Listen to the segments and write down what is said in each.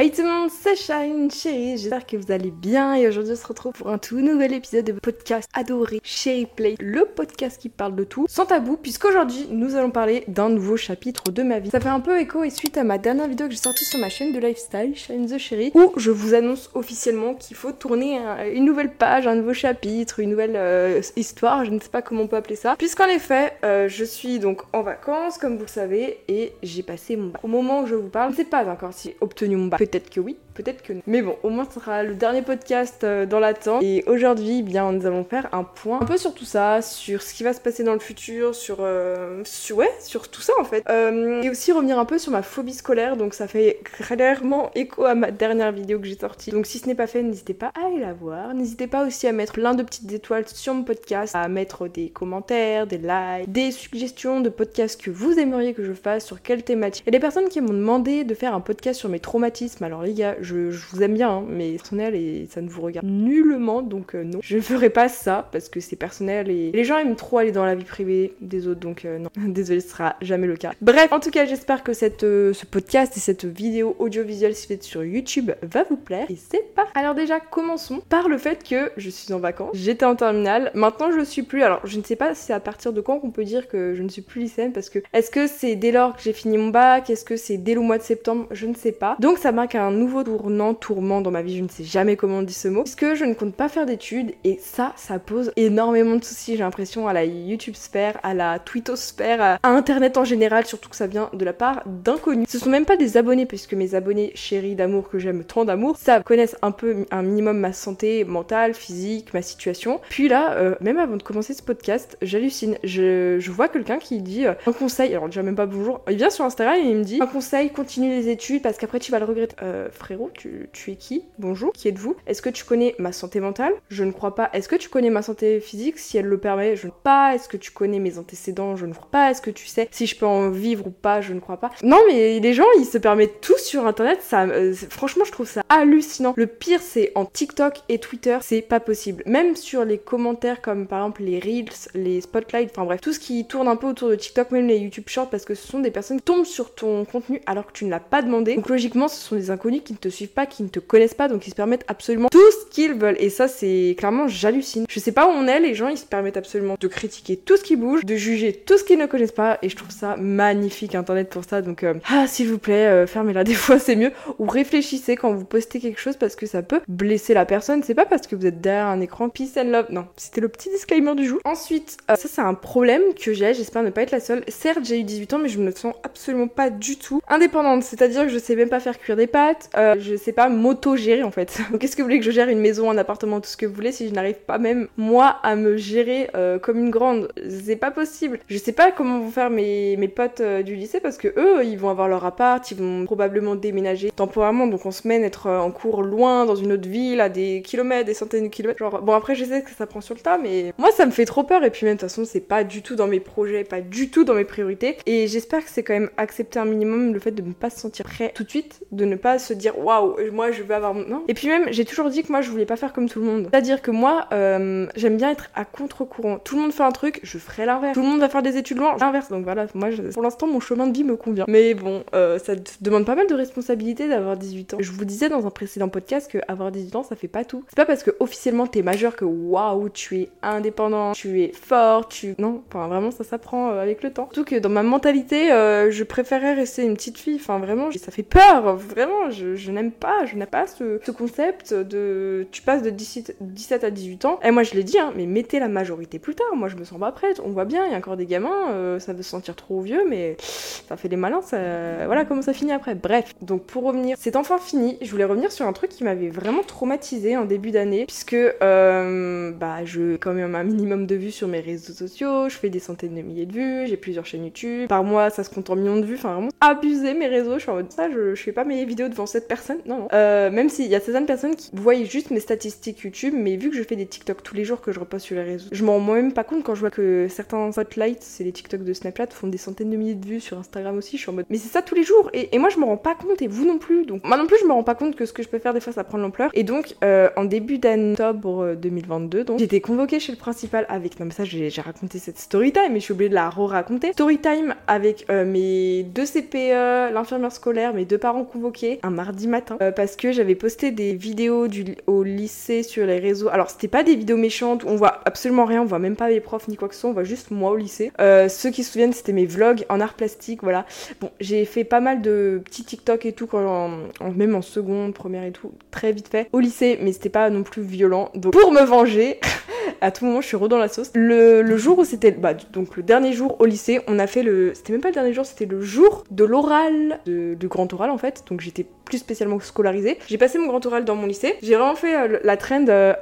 Hey tout le monde, c'est Shine Chérie, j'espère que vous allez bien et aujourd'hui on se retrouve pour un tout nouvel épisode de podcast adoré Chérie Play, le podcast qui parle de tout sans tabou puisqu'aujourd'hui nous allons parler d'un nouveau chapitre de ma vie. Ça fait un peu écho et suite à ma dernière vidéo que j'ai sortie sur ma chaîne de lifestyle, Shine the Chérie, où je vous annonce officiellement qu'il faut tourner une nouvelle page, un nouveau chapitre, une nouvelle euh, histoire, je ne sais pas comment on peut appeler ça, puisqu'en effet euh, je suis donc en vacances comme vous le savez et j'ai passé mon bac. Au moment où je vous parle, je ne sais pas encore si obtenu mon bac Peut-être que oui, peut-être que non. Mais bon, au moins ce sera le dernier podcast euh, dans l'attente. Et aujourd'hui, eh bien, nous allons faire un point un peu sur tout ça, sur ce qui va se passer dans le futur, sur, euh, sur ouais, sur tout ça en fait. Euh, et aussi revenir un peu sur ma phobie scolaire. Donc ça fait clairement écho à ma dernière vidéo que j'ai sortie. Donc si ce n'est pas fait, n'hésitez pas à aller la voir. N'hésitez pas aussi à mettre plein de petites étoiles sur mon podcast, à mettre des commentaires, des likes, des suggestions de podcasts que vous aimeriez que je fasse, sur quelle thématique. A des personnes qui m'ont demandé de faire un podcast sur mes traumatismes. Alors les gars, je, vous aime bien, hein, mais personnel et ça ne vous regarde nullement, donc euh, non. Je ne ferai pas ça parce que c'est personnel et les gens aiment trop aller dans la vie privée des autres, donc euh, non. Désolé, ce sera jamais le cas. Bref, en tout cas, j'espère que cette, euh, ce podcast et cette vidéo audiovisuelle si faite sur YouTube va vous plaire et c'est pas. Alors déjà, commençons par le fait que je suis en vacances. J'étais en terminale, maintenant je suis plus. Alors je ne sais pas si c'est à partir de quand qu'on peut dire que je ne suis plus lycéenne parce que est-ce que c'est dès lors que j'ai fini mon bac, est-ce que c'est dès le mois de septembre, je ne sais pas. Donc ça marque un nouveau tournant, tourment dans ma vie, je ne sais jamais comment on dit ce mot, puisque je ne compte pas faire d'études et ça, ça pose énormément de soucis, j'ai l'impression, à la YouTube sphère, à la Twittosphère, à Internet en général, surtout que ça vient de la part d'inconnus. Ce sont même pas des abonnés, puisque mes abonnés chéris d'amour que j'aime tant d'amour, ça connaissent un peu, un minimum ma santé mentale, physique, ma situation. Puis là, euh, même avant de commencer ce podcast, j'hallucine. Je, je, vois quelqu'un qui dit euh, un conseil, alors déjà même pas bonjour, il vient sur Instagram et il me dit un conseil, continue les études parce qu'après tu vas le regretter. Euh, frérot, tu, es qui? Bonjour, qui êtes-vous? Est-ce que tu connais ma santé mentale? Je ne crois pas. Est-ce que tu connais ma santé physique? Si elle le permet, je ne crois pas. Est-ce que tu connais mes antécédents? Je ne crois pas. Est-ce que tu sais si je peux en vivre ou pas? Je ne crois pas. Non, mais les gens, ils se permettent tout sur internet. Ça, euh, franchement, je trouve ça hallucinant. Le pire, c'est en TikTok et Twitter, c'est pas possible. Même sur les commentaires comme par exemple les Reels, les Spotlights, enfin bref, tout ce qui tourne un peu autour de TikTok, même les YouTube Shorts, parce que ce sont des personnes qui tombent sur ton contenu alors que tu ne l'as pas demandé. Donc logiquement, ce sont des inconnus qui ne te suivent pas, qui ne te connaissent pas, donc ils se permettent absolument tout ce qu'ils veulent. Et ça, c'est clairement, j'hallucine. Je sais pas où on est, les gens, ils se permettent absolument de critiquer tout ce qui bouge, de juger tout ce qu'ils ne connaissent pas, et je trouve ça magnifique, Internet pour ça. Donc, euh, ah, s'il vous plaît, euh, fermez-la des fois, c'est mieux. Ou réfléchissez quand vous postez quelque chose parce que ça peut blesser la personne. C'est pas parce que vous êtes derrière un écran peace and love. Non, c'était le petit disclaimer du jour. Ensuite, euh, ça, c'est un problème que j'ai. J'espère ne pas être la seule. Certes, j'ai eu 18 ans, mais je me sens absolument pas du tout indépendante. C'est-à-dire que je sais même pas faire cuire des pâtes. je sais pas m'auto-gérer en fait. Qu'est-ce que vous voulez que je gère une maison, un appartement, tout ce que vous voulez si je n'arrive pas même moi à me gérer euh, comme une grande? C'est pas possible. Je sais pas comment vont faire mes, mes potes euh, du lycée parce que eux, ils vont avoir leur appart, ils vont probablement déménager temporairement, donc en semaine être euh, en cours loin dans une autre ville à des kilomètres, des centaines de kilomètres. Genre bon après je sais que ça prend sur le tas, mais moi ça me fait trop peur et puis même de toute façon c'est pas du tout dans mes projets, pas du tout dans mes priorités et j'espère que c'est quand même accepter un minimum le fait de ne pas se sentir prêt tout de suite, de ne pas se dire waouh moi je veux avoir non. Et puis même j'ai toujours dit que moi je voulais pas faire comme tout le monde. C'est-à-dire que moi euh, j'aime bien être à contre-courant. Tout le monde fait un truc, je ferai l'inverse. Tout le monde va faire des études loin, l'inverse. Donc voilà, moi pour l'instant mon chemin de vie me convient. Mais bon, euh, ça demande pas mal de responsabilité d'avoir 18 ans. Je vous disais dans un précédent podcast que avoir 18 ans ça fait pas tout. C'est pas parce que officiellement t'es majeur que waouh tu es indépendant, tu es fort, tu non, enfin vraiment ça s'apprend euh, avec le temps. Surtout que dans ma mentalité, je préférais rester une petite fille. Enfin vraiment, ça fait peur. Vraiment, je, n'aime pas, je n'aime pas ce, ce concept de tu passes de 17, 17 à 18 ans. Et moi je l'ai dit, hein, mais mettez la majorité plus tard. Moi je me sens pas prête. On voit bien, il y a encore des gamins, euh, ça veut se sentir trop vieux, mais ça fait des malins. Voilà comment ça finit après. Bref, donc pour revenir, c'est enfin fini. Je voulais revenir sur un truc qui m'avait vraiment traumatisé en début d'année, puisque euh, bah je quand même un minimum de vues sur mes réseaux sociaux. Je fais des centaines de milliers de vues. J'ai plusieurs chaînes YouTube. Par mois, ça se compte en millions de vues. Enfin vraiment abuser mes réseaux. Je suis en mode ça, je, je fais pas mes vidéos devant cette personne. Non, non. Euh, même s'il y a certaines personnes qui voient juste mes statistiques YouTube, mais vu que je fais des TikTok tous les jours que je reposte sur les réseaux, je m'en rends même pas compte quand je vois que certains spotlights, c'est les TikTok de Snapchat, font des centaines de milliers de vues sur Instagram aussi. Je suis en mode, mais c'est ça tous les jours. Et, moi, je me rends pas compte, et vous non plus. Donc, moi non plus, je me rends pas compte que ce que je peux faire des fois, ça prend de l'ampleur. Et donc, euh, en début d'octobre 2022, donc, j'étais convoquée chez le principal avec, non, mais ça, j'ai raconté cette story time, mais je suis obligée de la re-raconter. Story time avec euh, mes deux CPE, l'infirmière scolaire, mes deux parents convoqués, un mardi matin euh, parce que j'avais posté des vidéos du, au lycée sur les réseaux. Alors c'était pas des vidéos méchantes, on voit absolument rien, on voit même pas les profs ni quoi que ce soit, on voit juste moi au lycée. Euh, ceux qui se souviennent, c'était mes vlogs en art plastique, voilà. Bon, j'ai fait pas mal de petits TikTok et tout, quand même en seconde, première et tout, très vite fait au lycée, mais c'était pas non plus violent. Donc pour me venger, à tout moment je suis re dans la sauce. Le, jour où c'était, bah donc le dernier jour au lycée, on a fait le, c'était même pas le dernier jour, c'était le jour de l'oral, du grand oral en fait. Donc j'étais plus spécialement scolarisée. J'ai passé mon grand oral dans mon lycée. J'ai vraiment fait euh, la trend euh,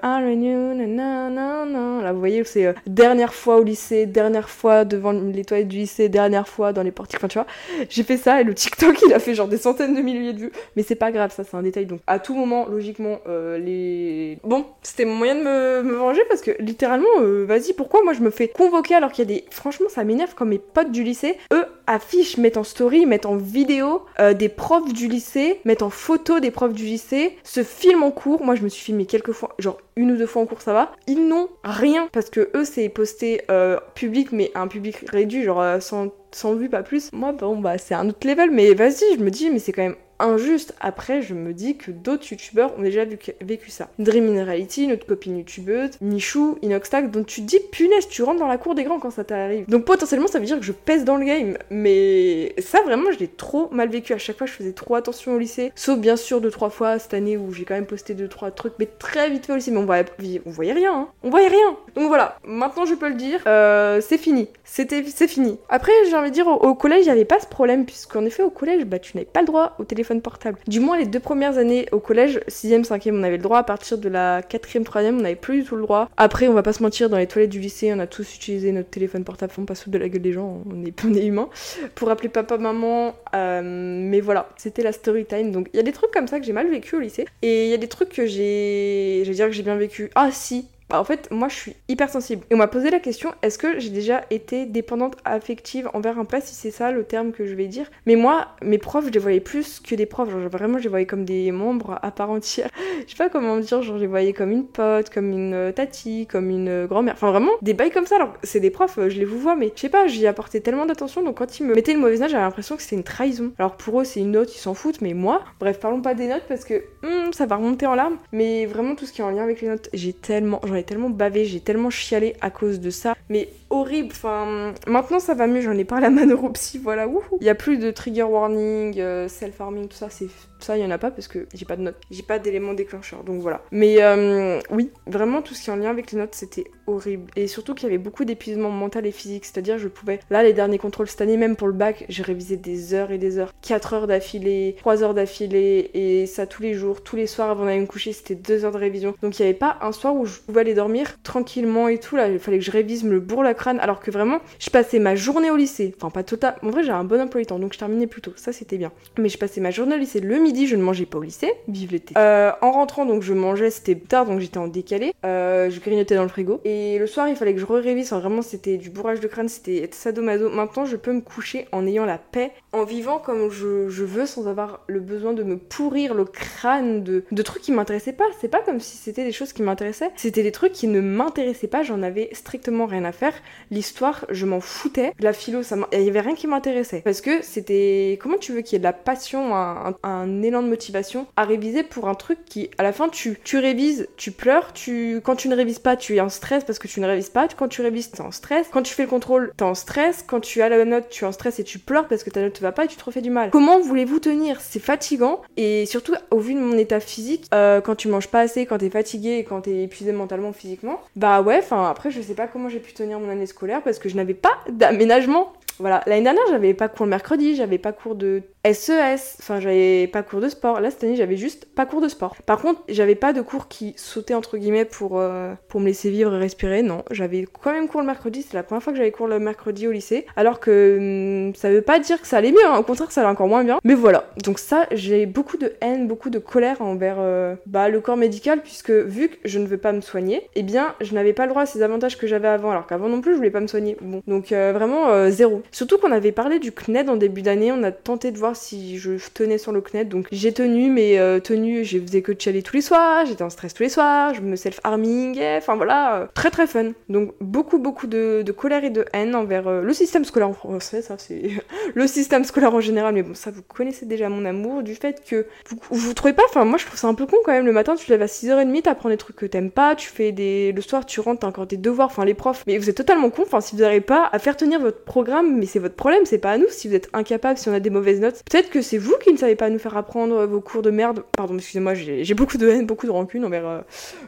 Là, vous voyez, c'est euh, dernière fois au lycée, dernière fois devant les toilettes du lycée, dernière fois dans les portiques. Enfin, tu vois, j'ai fait ça et le TikTok il a fait genre des centaines de milliers de vues. Mais c'est pas grave, ça c'est un détail. Donc à tout moment, logiquement, les. Bon, c'était mon moyen de me, venger parce que littéralement, vas-y, pourquoi moi je me fais convoquer alors qu'il y a des. Franchement, ça m'énerve quand mes potes du lycée, eux, affichent, mettent en story, mettent en vidéo des profs du lycée, mettent en photo des profs du lycée, se filment en cours. Moi, je me suis filmé quelques fois, genre une ou deux fois en cours, ça va. Ils n'ont rien parce que eux, c'est posté euh, public, mais un public réduit, genre euh, sans, sans vue, pas plus. Moi, bon, bah, c'est un autre level, mais vas-y, je me dis, mais c'est quand même injuste. Après, je me dis que d'autres youtubeurs ont déjà vécu, ça. Dream in Reality, notre copine youtubeuse, Michou, Inoxtag, dont tu dis punaise, tu rentres dans la cour des grands quand ça t'arrive. Donc potentiellement, ça veut dire que je pèse dans le game. Mais ça, vraiment, je l'ai trop mal vécu. À chaque fois, je faisais trop attention au lycée. Sauf bien sûr deux, trois fois cette année où j'ai quand même posté deux, trois trucs, mais très vite fait au lycée. Mais on voyait, voyait rien, hein. On voyait rien. Donc voilà, maintenant je peux le dire, euh, c'est fini. C'était, c'est fini. Après, j'ai envie de dire, au, collège, il n'y avait pas ce problème, puisqu'en effet, au collège, bah, tu n'avais pas le droit au téléphone portable. Du moins, les deux premières années au collège, 6ème, 5ème, on avait le droit. À partir de la 4ème, 3ème, on n'avait plus du tout le droit. Après, on va pas se mentir, dans les toilettes du lycée, on a tous utilisé notre téléphone portable. On passe sous de la gueule des gens, on est, on est humain. Pour appeler papa, maman. Euh, mais voilà, c'était la story time. Donc, il y a des trucs comme ça que j'ai mal vécu au lycée. Et il y a des trucs que j'ai. Je vais dire que j'ai bien vécu. Ah, si, bah, en fait, moi, je suis hypersensible. Et on m'a posé la question est-ce que j'ai déjà été dépendante affective envers un plat, si c'est ça le terme que je vais dire? Mais moi, mes profs, je les voyais plus que des profs. Genre, vraiment, je les voyais comme des membres à part entière. je sais pas comment dire, genre, je les voyais comme une pote, comme une euh, tati, comme une euh, grand-mère. Enfin, vraiment, des bails comme ça. Alors, c'est des profs, euh, je les vous vois, mais je sais pas, j'y apportais tellement d'attention. Donc, quand ils me mettaient une mauvaise note, j'avais l'impression que c'était une trahison. Alors, pour eux, c'est une note, ils s'en foutent, mais moi, bref, parlons pas des notes parce que hmm, ça va remonter en larmes. Mais vraiment, tout ce qui est en lien avec les notes, j'ai tellement ai tellement bavé, j'ai tellement chialé à cause de ça. Mais horrible, enfin, maintenant ça va mieux, j'en ai parlé à ma neuropsy, voilà, Il y a plus de trigger warning, euh, self-harming, tout ça, c'est ça, il y en a pas parce que j'ai pas de notes, j'ai pas d'éléments déclencheurs, donc voilà. Mais euh, oui, vraiment tout ce qui est en lien avec les notes, c'était horrible. Et surtout qu'il y avait beaucoup d'épuisement mental et physique, c'est-à-dire je pouvais, là, les derniers contrôles cette année, même pour le bac, j'ai révisé des heures et des heures, 4 heures d'affilée, 3 heures d'affilée, et ça tous les jours, tous les soirs avant d'aller me coucher, c'était 2 heures de révision. Donc il y avait pas un soir où je pouvais aller dormir tranquillement et tout, là, il fallait que je révise, me le bourre la crâne, alors que vraiment, je passais ma journée au lycée, enfin pas total, en vrai j'ai un bon emploi du temps, donc je terminais plus tôt, ça c'était bien. Mais je passais ma journée au lycée le midi, je ne mangeais pas au lycée, vive l'été. Euh, en rentrant, donc je mangeais, c'était tard, donc j'étais en décalé, euh, je grignotais dans le frigo, et le soir il fallait que je révise, vraiment c'était du bourrage de crâne, c'était sadomaso. Maintenant je peux me coucher en ayant la paix, en vivant comme je, veux, sans avoir le besoin de me pourrir le crâne de, de trucs qui m'intéressaient pas. C'est pas comme si c'était des choses qui m'intéressaient, c'était des trucs qui ne m'intéressaient pas, j'en avais strictement rien à faire. L'histoire, je m'en foutais. La philo, ça il y avait rien qui m'intéressait. Parce que c'était. Comment tu veux qu'il y ait de la passion, un, élan de motivation à réviser pour un truc qui, à la fin, tu, tu révises, tu pleures, tu. Quand tu ne révises pas, tu es en stress parce que tu ne révises pas. Quand tu révises, es en stress. Quand tu fais le contrôle, es en stress. Quand tu as la note, tu es en stress et tu pleures parce que ta note ne va pas et tu te refais du mal. Comment voulez-vous tenir? C'est fatigant. Et surtout, au vu de mon état physique, euh, quand tu manges pas assez, quand t'es fatigué et quand t'es épuisé mentalement, physiquement, bah ouais, enfin après, je sais pas comment j'ai pu tenir mon année scolaire parce que je n'avais pas d'aménagement. Voilà, l'année dernière, j'avais pas cours le mercredi, j'avais pas cours de SES, e enfin j'avais pas cours de sport. Là cette année j'avais juste pas cours de sport. Par contre j'avais pas de cours qui sautaient entre guillemets pour, euh, pour me laisser vivre et respirer, non. J'avais quand même cours le mercredi, c'est la première fois que j'avais cours le mercredi au lycée. Alors que hum, ça veut pas dire que ça allait mieux, hein. au contraire ça allait encore moins bien. Mais voilà, donc ça j'ai beaucoup de haine, beaucoup de colère envers euh, bah, le corps médical puisque vu que je ne veux pas me soigner, eh bien je n'avais pas le droit à ces avantages que j'avais avant alors qu'avant non plus je voulais pas me soigner. Bon, donc euh, vraiment zéro. Surtout qu'on avait parlé du CNED en début d'année, on a tenté de voir si je tenais sur le CNET. Donc j'ai tenu, mais euh, tenu, je faisais que chialer tous les soirs, j'étais en stress tous les soirs, je me self-arming, enfin voilà, euh, très très fun. Donc beaucoup beaucoup de, colère et de haine envers euh, le système scolaire en français, ça c'est le système scolaire en général, mais bon, ça vous connaissez déjà mon amour du fait que vous, vous trouvez pas, enfin moi je trouve ça un peu con quand même, le matin tu te lèves à 6h30, t'apprends des trucs que t'aimes pas, tu fais des. Le soir tu rentres, t'as encore des devoirs, enfin les profs, mais vous êtes totalement con, enfin si vous n'arrivez pas à faire tenir votre programme, mais c'est votre problème, c'est pas à nous, si vous êtes incapable, si on a des mauvaises notes, peut-être que c'est vous qui ne savez pas nous faire apprendre vos cours de merde, pardon, excusez-moi, j'ai beaucoup de haine, beaucoup de rancune envers euh,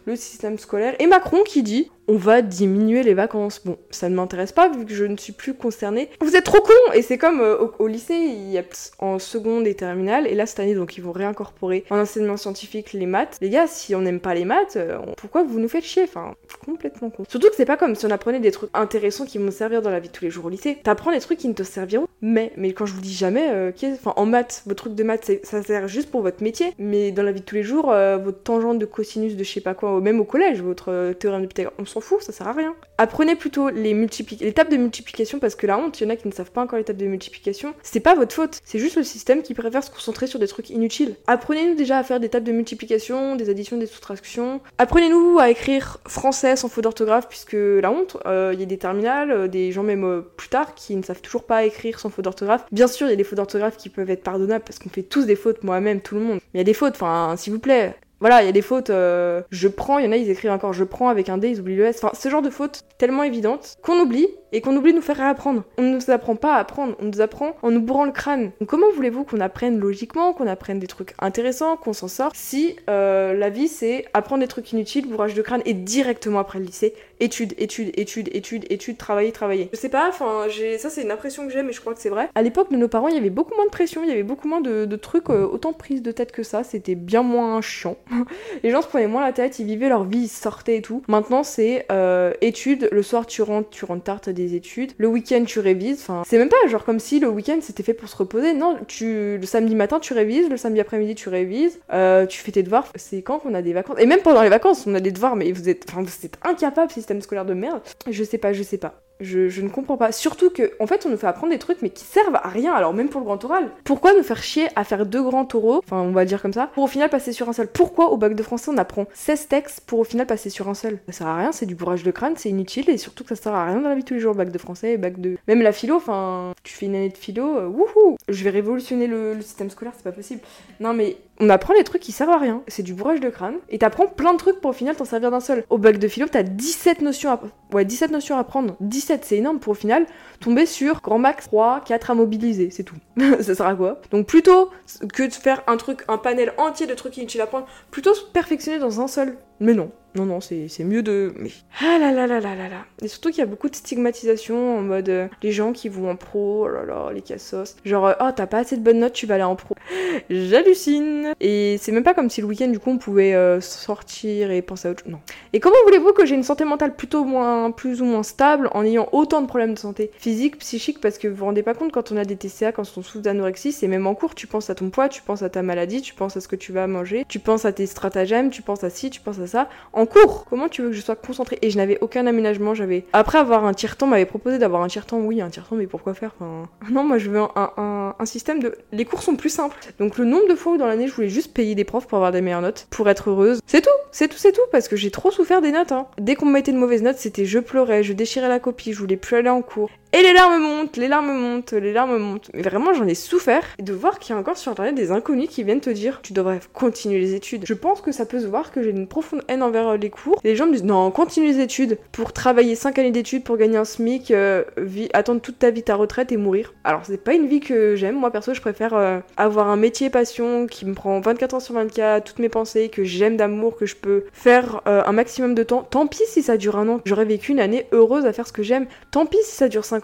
le système scolaire, et Macron qui dit on va diminuer les vacances. Bon, ça ne m'intéresse pas vu que je ne suis plus concernée. Vous êtes trop cons Et c'est comme euh, au, lycée, il y a en seconde et terminale, et là cette année, donc ils vont réincorporer en enseignement scientifique les maths. Les gars, si on n'aime pas les maths, euh, pourquoi vous nous faites chier? Enfin, complètement con. Surtout que c'est pas comme si on apprenait des trucs intéressants qui vont servir dans la vie de tous les jours au lycée. T'apprends des trucs qui ne te serviront mais, mais quand je vous dis jamais, euh, enfin en maths, vos trucs de maths, ça sert juste pour votre métier, mais dans la vie de tous les jours, votre tangente de cosinus de je sais pas quoi, même au collège, votre théorème de Pythagore, ça sert à rien. Apprenez plutôt les, les tables de multiplication parce que la honte, il y en a qui ne savent pas encore les tables de multiplication. C'est pas votre faute, c'est juste le système qui préfère se concentrer sur des trucs inutiles. Apprenez-nous déjà à faire des tables de multiplication, des additions, des soustractions. Apprenez-nous à écrire français sans faute d'orthographe puisque la honte, euh, il y a des terminales, euh, des gens même euh, plus tard qui ne savent toujours pas écrire sans faute d'orthographe. Bien sûr, il y a des fautes d'orthographe qui peuvent être pardonnables parce qu'on fait tous des fautes, moi-même, tout le monde. Mais il y a des fautes, enfin, s'il vous plaît, voilà, il y a des fautes, euh, je prends, il y en a, ils écrivent encore je prends avec un D, ils oublient le S. Enfin, ce genre de fautes tellement évidentes qu'on oublie et qu'on oublie de nous faire réapprendre. On ne nous apprend pas à apprendre, on nous apprend en nous bourrant le crâne. Donc comment voulez-vous qu'on apprenne logiquement, qu'on apprenne des trucs intéressants, qu'on s'en sort, si euh, la vie c'est apprendre des trucs inutiles, bourrage de crâne et directement après le lycée, études, études, études, études, études, travailler, travailler. Je sais pas, enfin, ça c'est une impression que j'ai, mais je crois que c'est vrai. À l'époque de nos parents, il y avait beaucoup moins de pression, il y avait beaucoup moins de, trucs euh, autant prise de tête que ça, c'était bien moins chiant. Les gens se prenaient moins la tête, ils vivaient leur vie, ils sortaient et tout. Maintenant c'est euh, études, le soir tu rentres, tu rentres tard, t'as des études, le week-end tu révises, enfin, c'est même pas genre comme si le week-end c'était fait pour se reposer, non, tu, le samedi matin tu révises, le samedi après-midi tu révises, euh, tu fais tes devoirs, c'est quand qu'on a des vacances, et même pendant les vacances on a des devoirs, mais vous êtes, enfin, vous êtes incapable, système scolaire de merde, je sais pas, je sais pas. Je, ne comprends pas. Surtout que, en fait, on nous fait apprendre des trucs, mais qui servent à rien, alors même pour le grand oral. Pourquoi nous faire chier à faire deux grands taureaux, enfin, on va dire comme ça, pour au final passer sur un seul? Pourquoi au bac de français on apprend 16 textes pour au final passer sur un seul? Ça sert à rien, c'est du bourrage de crâne, c'est inutile, et surtout que ça sert à rien dans la vie tous les jours, bac de français, bac de. Même la philo, enfin, tu fais une année de philo, euh, wouhou Je vais révolutionner le, le système scolaire, c'est pas possible. Non, mais on apprend les trucs qui servent à rien. C'est du bourrage de crâne. Et t'apprends plein de trucs pour au final t'en servir d'un seul. Au bac de philo, t'as 17 notions à... Ouais, 17 notions à apprendre. 17, c'est énorme pour au final tomber sur grand max 3, 4 à mobiliser. C'est tout. ça sert à quoi? Donc plutôt que de faire un truc, un panel entier de trucs inutiles à apprendre, plutôt se perfectionner dans un seul. Mais non. Non, non, c'est mieux de. Mais. Ah là là là là là là. Et surtout qu'il y a beaucoup de stigmatisation en mode euh, les gens qui vont en pro, oh là là, les cassos. Genre, euh, oh, t'as pas assez de bonnes notes, tu vas aller en pro. J'hallucine. Et c'est même pas comme si le week-end, du coup, on pouvait euh, sortir et penser à autre chose. Non. Et comment voulez-vous que j'ai une santé mentale plutôt moins, plus ou moins stable en ayant autant de problèmes de santé physique, psychique? Parce que vous vous rendez pas compte quand on a des TCA, quand on souffre d'anorexie, c'est même en cours, tu penses à ton poids, tu penses à ta maladie, tu penses à ce que tu vas manger, tu penses à tes stratagèmes, tu penses à ci, tu penses à En cours, comment tu veux que je sois concentrée? Et je n'avais aucun aménagement, j'avais. Après avoir un tiers-temps, m'avait proposé d'avoir un tiers-temps, oui, un tiers-temps, mais pourquoi faire? Enfin... Non, moi je veux un, un, système de. Les cours sont plus simples. Donc le nombre de fois où dans l'année je voulais juste payer des profs pour avoir des meilleures notes, pour être heureuse, c'est tout, c'est tout, c'est tout, parce que j'ai trop souffert des notes. Hein. Dès qu'on me mettait de mauvaises notes, c'était je pleurais, je déchirais la copie, je voulais plus aller en cours. Et les larmes montent, les larmes montent, les larmes montent. Mais vraiment, j'en ai souffert. Et de voir qu'il y a encore sur internet des inconnus qui viennent te dire tu devrais continuer les études. Je pense que ça peut se voir que j'ai une profonde haine envers euh, les cours. les gens me disent non, continue les études pour travailler 5 années d'études pour gagner un SMIC, euh, attendre toute ta vie ta retraite et mourir. Alors, c'est pas une vie que j'aime. Moi, perso, je préfère euh, avoir un métier passion qui me prend 24 heures sur 24, toutes mes pensées, que j'aime d'amour, que je peux faire un maximum de temps. Tant pis si ça dure un an. J'aurais vécu une année heureuse à faire ce que j'aime. Tant pis si ça dure 5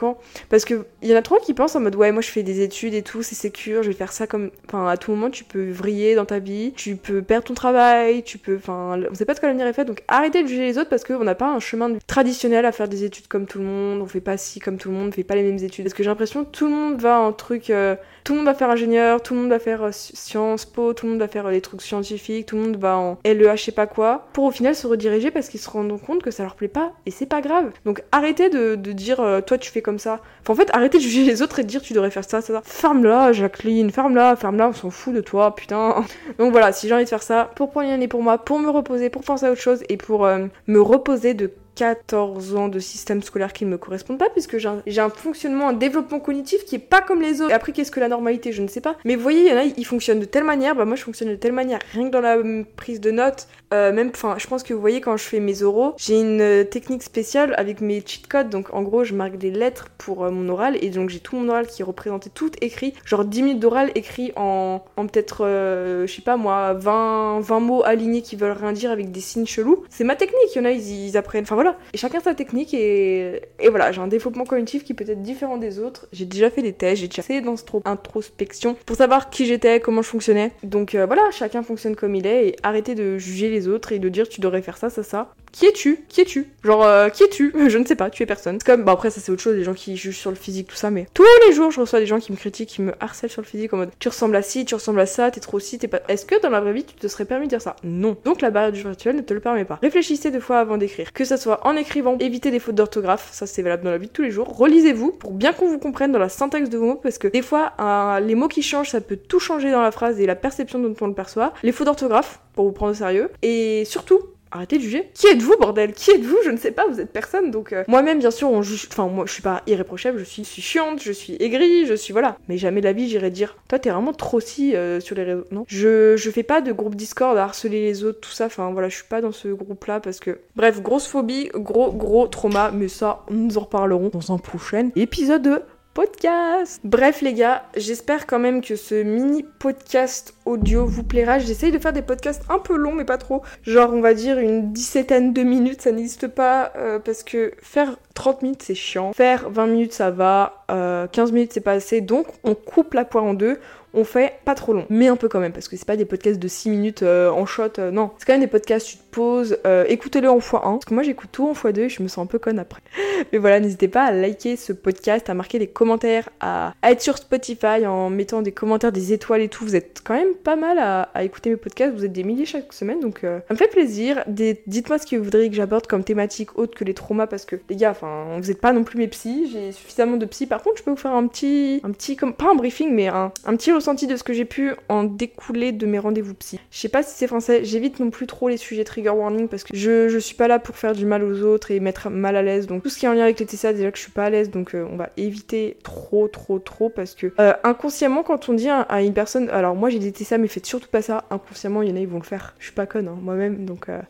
parce que il y en a trop qui pensent en mode ouais, moi je fais des études et tout, c'est sécure, je vais faire ça comme. Enfin, à tout moment, tu peux vriller dans ta vie, tu peux perdre ton travail, tu peux. Enfin, on sait pas de quoi l'avenir est fait, donc arrêtez de juger les autres parce qu'on n'a pas un chemin traditionnel à faire des études comme tout le monde, on fait pas ci comme tout le monde, on fait pas les mêmes études. Parce que j'ai l'impression tout le monde va en truc. Euh, tout le monde va faire ingénieur, tout le monde va faire euh, Sciences Po, tout le monde va faire euh, des trucs scientifiques, tout le monde va en LEH, je sais pas quoi, pour au final se rediriger parce qu'ils se rendent compte que ça leur plaît pas et c'est pas grave. Donc arrêtez de, dire toi tu fais comme ça. Enfin, en fait, arrêtez de juger les autres et de dire tu devrais faire ça, ça, ça. Ferme-la, Jacqueline, ferme-la, ferme-la, on s'en fout de toi, putain. Donc voilà, si j'ai envie de faire ça, pour prendre une année pour moi, pour me reposer, pour penser à autre chose et pour euh, me reposer de 14 ans de système scolaire qui ne me correspondent pas, puisque j'ai un, fonctionnement, un développement cognitif qui est pas comme les autres. Après, qu'est-ce que la normalité? Je ne sais pas. Mais vous voyez, il y en a, ils fonctionnent de telle manière, bah moi je fonctionne de telle manière. Rien que dans la prise de notes, euh, même, enfin, je pense que vous voyez, quand je fais mes oraux, j'ai une euh, technique spéciale avec mes cheat codes. Donc en gros, je marque des lettres pour euh, mon oral, et donc j'ai tout mon oral qui est représenté tout écrit, genre 10 minutes d'oral écrit en, en peut-être, je sais pas moi, 20, 20 mots alignés qui veulent rien dire avec des signes chelous. C'est ma technique, il y en a, ils, ils apprennent. Enfin voilà. Et chacun sa technique et, voilà, j'ai un développement cognitif qui peut être différent des autres. J'ai déjà fait des tests, j'ai déjà fait dans cette introspection pour savoir qui j'étais, comment je fonctionnais. Donc euh, voilà, chacun fonctionne comme il est et arrêtez de juger les autres et de dire tu devrais faire ça, ça, ça. Qui es-tu? Qui es-tu? Genre, euh, qui es-tu? Je ne sais pas, tu es personne. C'est comme, bah après, ça c'est autre chose, les gens qui jugent sur le physique, tout ça, mais tous les jours, je reçois des gens qui me critiquent, qui me harcèlent sur le physique en mode tu ressembles à ci, tu ressembles à ça, t'es trop ci, t'es pas. Est-ce que dans la vraie vie, tu te serais permis de dire ça? Non. Donc la barrière du virtuel ne te le permet pas. Réfléchissez deux fois avant d'écrire. Que ça soit en écrivant, évitez les fautes d'orthographe, ça c'est valable dans la vie de tous les jours. Relisez-vous pour bien qu'on vous comprenne dans la syntaxe de vos mots, parce que des fois, les mots qui changent, ça peut tout changer dans la phrase et la perception dont on le perçoit. Les fautes d'orthographe, pour vous prendre au sérieux. Et surtout, arrêtez de juger. Qui êtes-vous, bordel? Qui êtes-vous? Je ne sais pas, vous êtes personne. Donc, euh, moi-même, bien sûr, on juge. Enfin, moi, je suis pas irréprochable, je suis, chiante, je suis aigrie, je suis. Voilà. Mais jamais de la vie, j'irai dire Toi, t'es vraiment trop si euh, sur les réseaux. Non. Je, je fais pas de groupe Discord à harceler les autres, tout ça. Enfin, voilà, je suis pas dans ce groupe-là parce que. Bref, grosse phobie, gros, gros trauma. Mais ça, nous en reparlerons dans un prochain épisode podcast. Bref les gars, j'espère quand même que ce mini podcast audio vous plaira. J'essaye de faire des podcasts un peu longs mais pas trop. Genre on va dire une dix-septaine de minutes, ça n'existe pas euh, parce que faire 30 minutes c'est chiant. Faire 20 minutes ça va, 15 euh, minutes c'est pas assez. Donc on coupe la poire en deux, on fait pas trop long, mais un peu quand même, parce que c'est pas des podcasts de 6 minutes euh, en shot, euh, non. C'est quand même des podcasts, tu te poses, écoutez-le en x1, parce que moi j'écoute tout en x2 et je me sens un peu conne après. mais voilà, n'hésitez pas à liker ce podcast, à marquer des commentaires, à, être sur Spotify en mettant des commentaires, des étoiles et tout. Vous êtes quand même pas mal à, écouter mes podcasts, vous êtes des milliers chaque semaine, donc ça me fait plaisir. Dites-moi ce que vous voudriez que j'aborde comme thématique autre que les traumas, parce que les gars, enfin, vous êtes pas non plus mes psys, j'ai suffisamment de psy. Par contre, je peux vous faire un petit, un petit, comme, pas un briefing, mais un, un petit ressenti de ce que j'ai pu en découler de mes rendez-vous psy. Je sais pas si c'est français, j'évite non plus trop les sujets trigger warning parce que je, je suis pas là pour faire du mal aux autres et mettre mal à l'aise. Donc tout ce qui est en lien avec les TCA, déjà que je suis pas à l'aise, donc euh, on va éviter trop, trop, trop parce que euh, inconsciemment, quand on dit à, une personne, alors moi j'ai des TCA, mais faites surtout pas ça, inconsciemment, il y en a, ils vont le faire. Je suis pas conne, hein, moi-même, donc. Euh,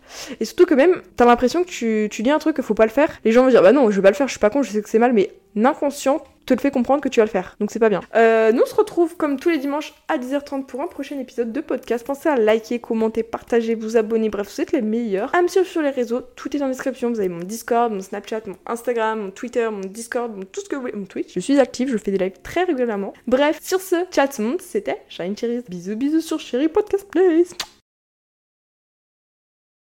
et surtout que même, t'as l'impression que tu, tu dis un truc qu'il faut pas le faire, les gens vont dire, bah non, je vais pas le faire, je suis pas con, je sais que c'est mal, mais l'inconscient te le fait comprendre que tu vas le faire. Donc c'est pas bien. Euh, nous on se retrouve comme tous les dimanches à 10h30 pour un prochain épisode de podcast. Pensez à liker, commenter, partager, vous abonner. Bref, vous êtes les meilleurs. À me suivre sur les réseaux. Tout est en description. Vous avez mon Discord, mon Snapchat, mon Instagram, mon Twitter, mon Discord, tout ce que vous voulez. Mon Twitch. Je suis active, je fais des lives très régulièrement. Bref, sur ce, chat monde, c'était Shine Cherries. Bisous bisous sur Cherry Podcast Place.